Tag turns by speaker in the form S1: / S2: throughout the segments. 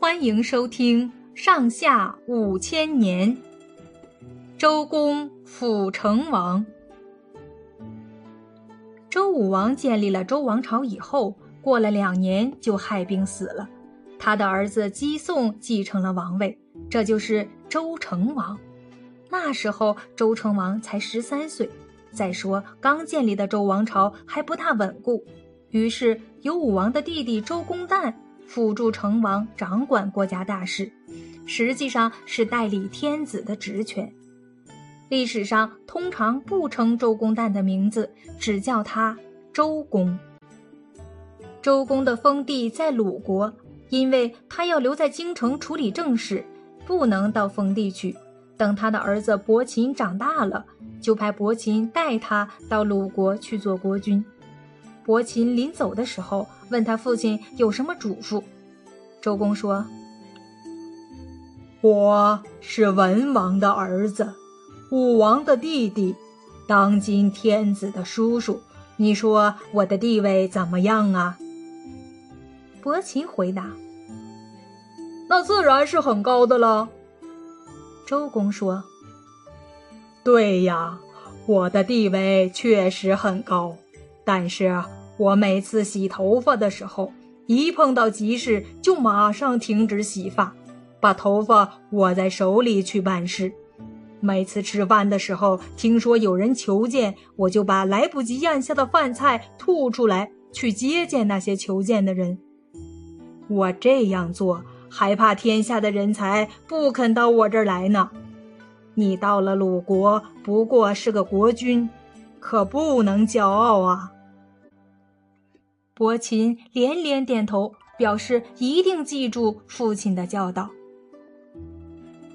S1: 欢迎收听《上下五千年》。周公辅成王。周武王建立了周王朝以后，过了两年就害病死了，他的儿子姬宋继承了王位，这就是周成王。那时候周成王才十三岁，再说刚建立的周王朝还不大稳固，于是由武王的弟弟周公旦辅助成王，掌管国家大事，实际上是代理天子的职权。历史上通常不称周公旦的名字，只叫他周公。周公的封地在鲁国，因为他要留在京城处理政事，不能到封地去。等他的儿子伯禽长大了，就派伯禽带他到鲁国去做国君。伯禽临走的时候，问他父亲有什么嘱咐。周公说：“
S2: 我是文王的儿子。”武王的弟弟，当今天子的叔叔，你说我的地位怎么样啊？
S1: 伯禽回答：“
S3: 那自然是很高的了。”
S1: 周公说：“
S2: 对呀，我的地位确实很高，但是我每次洗头发的时候，一碰到急事就马上停止洗发，把头发握在手里去办事。”每次吃饭的时候，听说有人求见，我就把来不及咽下的饭菜吐出来，去接见那些求见的人。我这样做，还怕天下的人才不肯到我这儿来呢。你到了鲁国，不过是个国君，可不能骄傲啊。
S1: 伯禽连连点头，表示一定记住父亲的教导。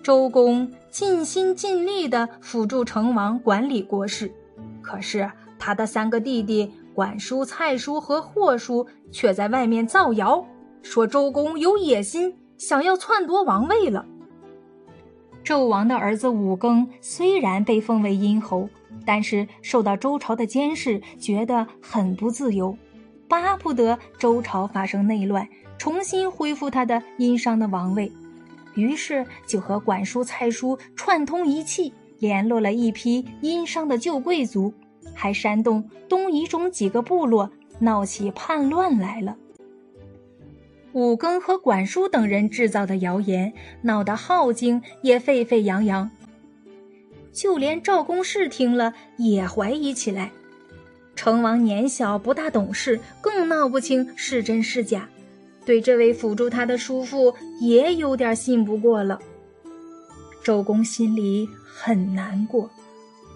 S1: 周公。尽心尽力地辅助成王管理国事，可是他的三个弟弟管叔、蔡叔和霍叔却在外面造谣，说周公有野心，想要篡夺王位了。纣王的儿子武庚虽然被封为殷侯，但是受到周朝的监视，觉得很不自由，巴不得周朝发生内乱，重新恢复他的殷商的王位。于是就和管叔、蔡叔串通一气，联络了一批殷商的旧贵族，还煽动东夷中几个部落闹起叛乱来了。武庚和管叔等人制造的谣言，闹得镐京也沸沸扬扬，就连赵公氏听了也怀疑起来。成王年小不大懂事，更闹不清是真是假。对这位辅助他的叔父也有点信不过了。周公心里很难过，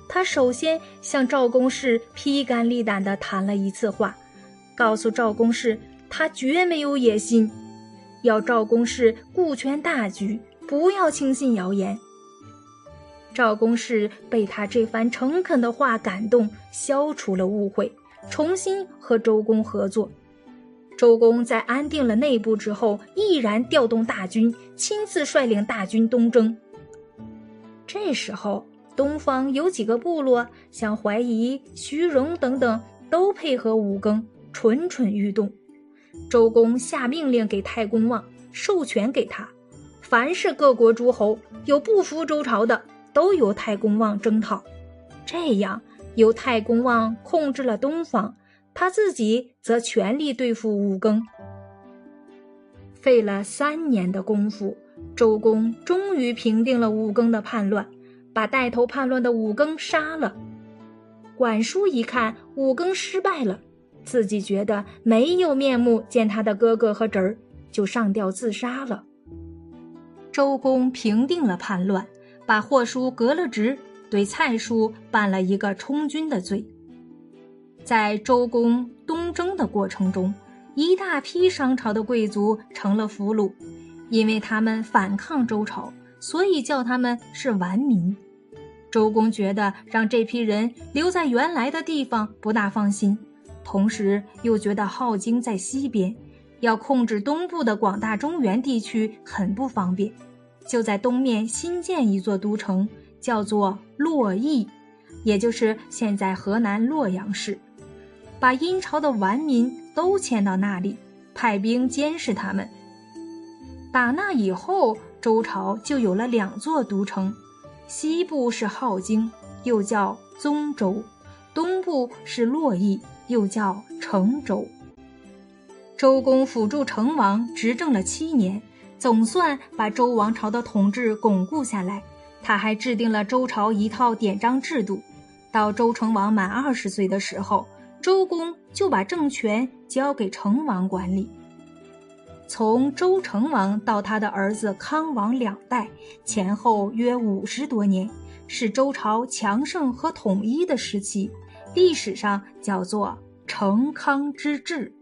S1: 他首先向赵公氏披肝沥胆地谈了一次话，告诉赵公氏他绝没有野心，要赵公氏顾全大局，不要轻信谣言。赵公氏被他这番诚恳的话感动，消除了误会，重新和周公合作。周公在安定了内部之后，毅然调动大军，亲自率领大军东征。这时候，东方有几个部落，像怀疑、徐荣等等，都配合武庚，蠢蠢欲动。周公下命令给太公望，授权给他，凡是各国诸侯有不服周朝的，都由太公望征讨。这样，由太公望控制了东方。他自己则全力对付武庚，费了三年的功夫，周公终于平定了武庚的叛乱，把带头叛乱的武庚杀了。管叔一看武庚失败了，自己觉得没有面目见他的哥哥和侄儿，就上吊自杀了。周公平定了叛乱，把霍叔革了职，对蔡叔办了一个充军的罪。在周公东征的过程中，一大批商朝的贵族成了俘虏，因为他们反抗周朝，所以叫他们是顽民。周公觉得让这批人留在原来的地方不大放心，同时又觉得镐京在西边，要控制东部的广大中原地区很不方便，就在东面新建一座都城，叫做洛邑，也就是现在河南洛阳市。把殷朝的顽民都迁到那里，派兵监视他们，打那以后，周朝就有了两座都城，西部是镐京，又叫宗周；东部是洛邑，又叫成周。周公辅助成王执政了七年，总算把周王朝的统治巩固下来。他还制定了周朝一套典章制度。到周成王满二十岁的时候，周公就把政权交给成王管理。从周成王到他的儿子康王两代，前后约五十多年，是周朝强盛和统一的时期，历史上叫做成康之治。